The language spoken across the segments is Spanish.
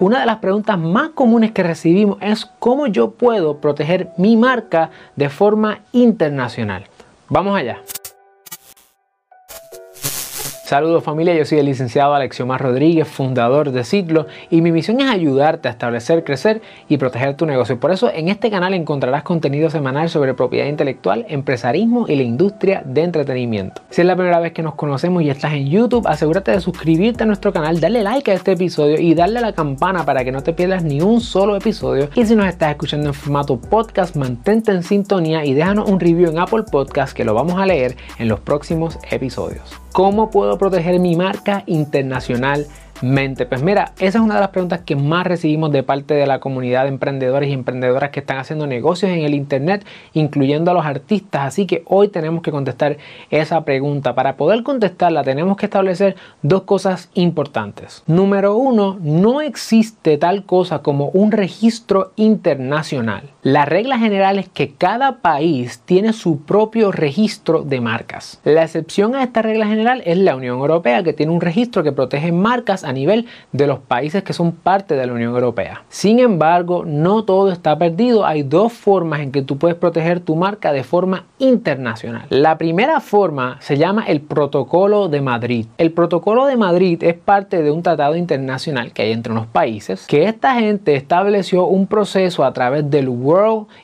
Una de las preguntas más comunes que recibimos es cómo yo puedo proteger mi marca de forma internacional. Vamos allá. Saludos familia, yo soy el licenciado Alexiomar Rodríguez, fundador de Citlo, y mi misión es ayudarte a establecer, crecer y proteger tu negocio. Por eso en este canal encontrarás contenido semanal sobre propiedad intelectual, empresarismo y la industria de entretenimiento. Si es la primera vez que nos conocemos y estás en YouTube, asegúrate de suscribirte a nuestro canal, darle like a este episodio y darle a la campana para que no te pierdas ni un solo episodio. Y si nos estás escuchando en formato podcast, mantente en sintonía y déjanos un review en Apple Podcast que lo vamos a leer en los próximos episodios. ¿Cómo puedo proteger mi marca internacional mente? Pues mira, esa es una de las preguntas que más recibimos de parte de la comunidad de emprendedores y emprendedoras que están haciendo negocios en el Internet, incluyendo a los artistas. Así que hoy tenemos que contestar esa pregunta. Para poder contestarla tenemos que establecer dos cosas importantes. Número uno, no existe tal cosa como un registro internacional. La regla general es que cada país tiene su propio registro de marcas. La excepción a esta regla general es la Unión Europea, que tiene un registro que protege marcas a nivel de los países que son parte de la Unión Europea. Sin embargo, no todo está perdido. Hay dos formas en que tú puedes proteger tu marca de forma internacional. La primera forma se llama el Protocolo de Madrid. El Protocolo de Madrid es parte de un tratado internacional que hay entre unos países que esta gente estableció un proceso a través del World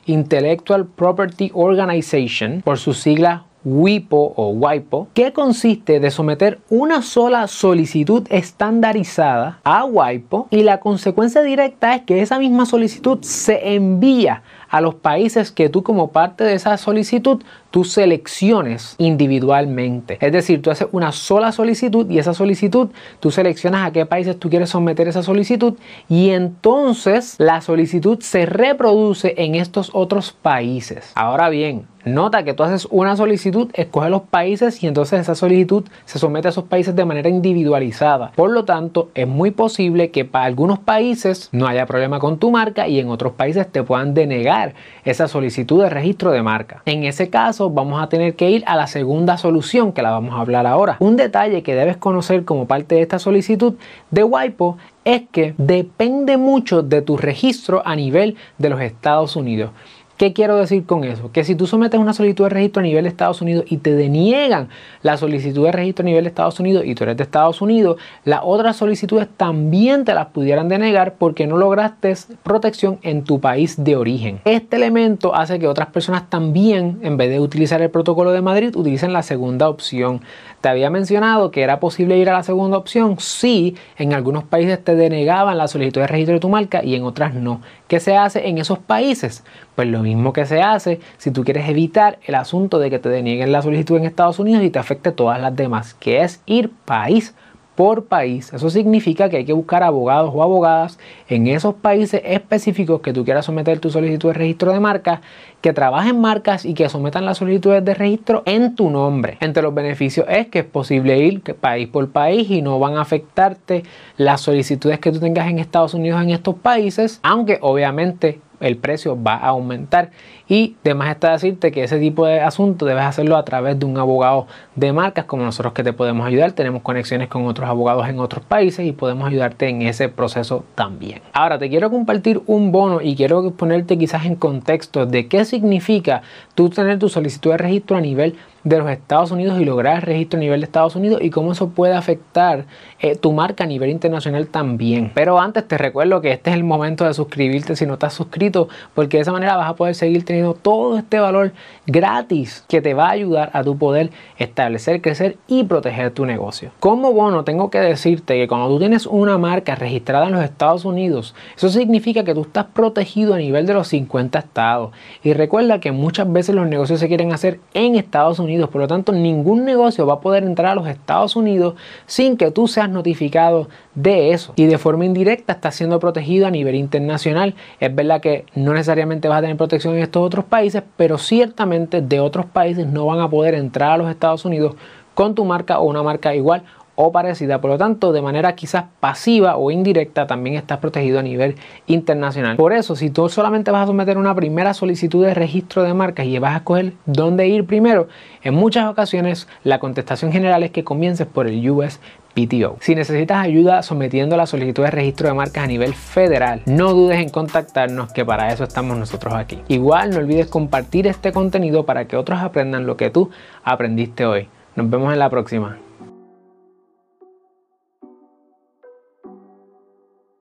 Intellectual Property Organization, por su sigla WIPO o WIPO, que consiste de someter una sola solicitud estandarizada a WIPO y la consecuencia directa es que esa misma solicitud se envía a los países que tú como parte de esa solicitud tú selecciones individualmente. Es decir, tú haces una sola solicitud y esa solicitud tú seleccionas a qué países tú quieres someter esa solicitud y entonces la solicitud se reproduce en estos otros países. Ahora bien, Nota que tú haces una solicitud, escoges los países y entonces esa solicitud se somete a esos países de manera individualizada. Por lo tanto, es muy posible que para algunos países no haya problema con tu marca y en otros países te puedan denegar esa solicitud de registro de marca. En ese caso, vamos a tener que ir a la segunda solución que la vamos a hablar ahora. Un detalle que debes conocer como parte de esta solicitud de WIPO es que depende mucho de tu registro a nivel de los Estados Unidos. ¿Qué quiero decir con eso? Que si tú sometes una solicitud de registro a nivel de Estados Unidos y te deniegan la solicitud de registro a nivel de Estados Unidos y tú eres de Estados Unidos, las otras solicitudes también te las pudieran denegar porque no lograste protección en tu país de origen. Este elemento hace que otras personas también, en vez de utilizar el protocolo de Madrid, utilicen la segunda opción. Te había mencionado que era posible ir a la segunda opción si en algunos países te denegaban la solicitud de registro de tu marca y en otras no. ¿Qué se hace en esos países? Pues lo mismo que se hace si tú quieres evitar el asunto de que te denieguen la solicitud en Estados Unidos y te afecte todas las demás, que es ir país por país. Eso significa que hay que buscar abogados o abogadas en esos países específicos que tú quieras someter tu solicitud de registro de marca, que trabajen marcas y que sometan las solicitudes de registro en tu nombre. Entre los beneficios es que es posible ir país por país y no van a afectarte las solicitudes que tú tengas en Estados Unidos en estos países, aunque obviamente el precio va a aumentar. Y además está decirte que ese tipo de asunto debes hacerlo a través de un abogado de marcas como nosotros que te podemos ayudar. Tenemos conexiones con otros abogados en otros países y podemos ayudarte en ese proceso también. Ahora te quiero compartir un bono y quiero ponerte quizás en contexto de qué significa tú tener tu solicitud de registro a nivel de los Estados Unidos y lograr el registro a nivel de Estados Unidos y cómo eso puede afectar eh, tu marca a nivel internacional también. Pero antes te recuerdo que este es el momento de suscribirte si no estás suscrito porque de esa manera vas a poder seguir teniendo todo este valor gratis que te va a ayudar a tu poder establecer, crecer y proteger tu negocio. Como bono tengo que decirte que cuando tú tienes una marca registrada en los Estados Unidos, eso significa que tú estás protegido a nivel de los 50 estados. Y recuerda que muchas veces los negocios se quieren hacer en Estados Unidos por lo tanto, ningún negocio va a poder entrar a los Estados Unidos sin que tú seas notificado de eso. Y de forma indirecta está siendo protegido a nivel internacional. Es verdad que no necesariamente vas a tener protección en estos otros países, pero ciertamente de otros países no van a poder entrar a los Estados Unidos con tu marca o una marca igual o parecida. Por lo tanto, de manera quizás pasiva o indirecta, también estás protegido a nivel internacional. Por eso, si tú solamente vas a someter una primera solicitud de registro de marcas y vas a escoger dónde ir primero, en muchas ocasiones la contestación general es que comiences por el US PTO. Si necesitas ayuda sometiendo la solicitud de registro de marcas a nivel federal, no dudes en contactarnos que para eso estamos nosotros aquí. Igual no olvides compartir este contenido para que otros aprendan lo que tú aprendiste hoy. Nos vemos en la próxima.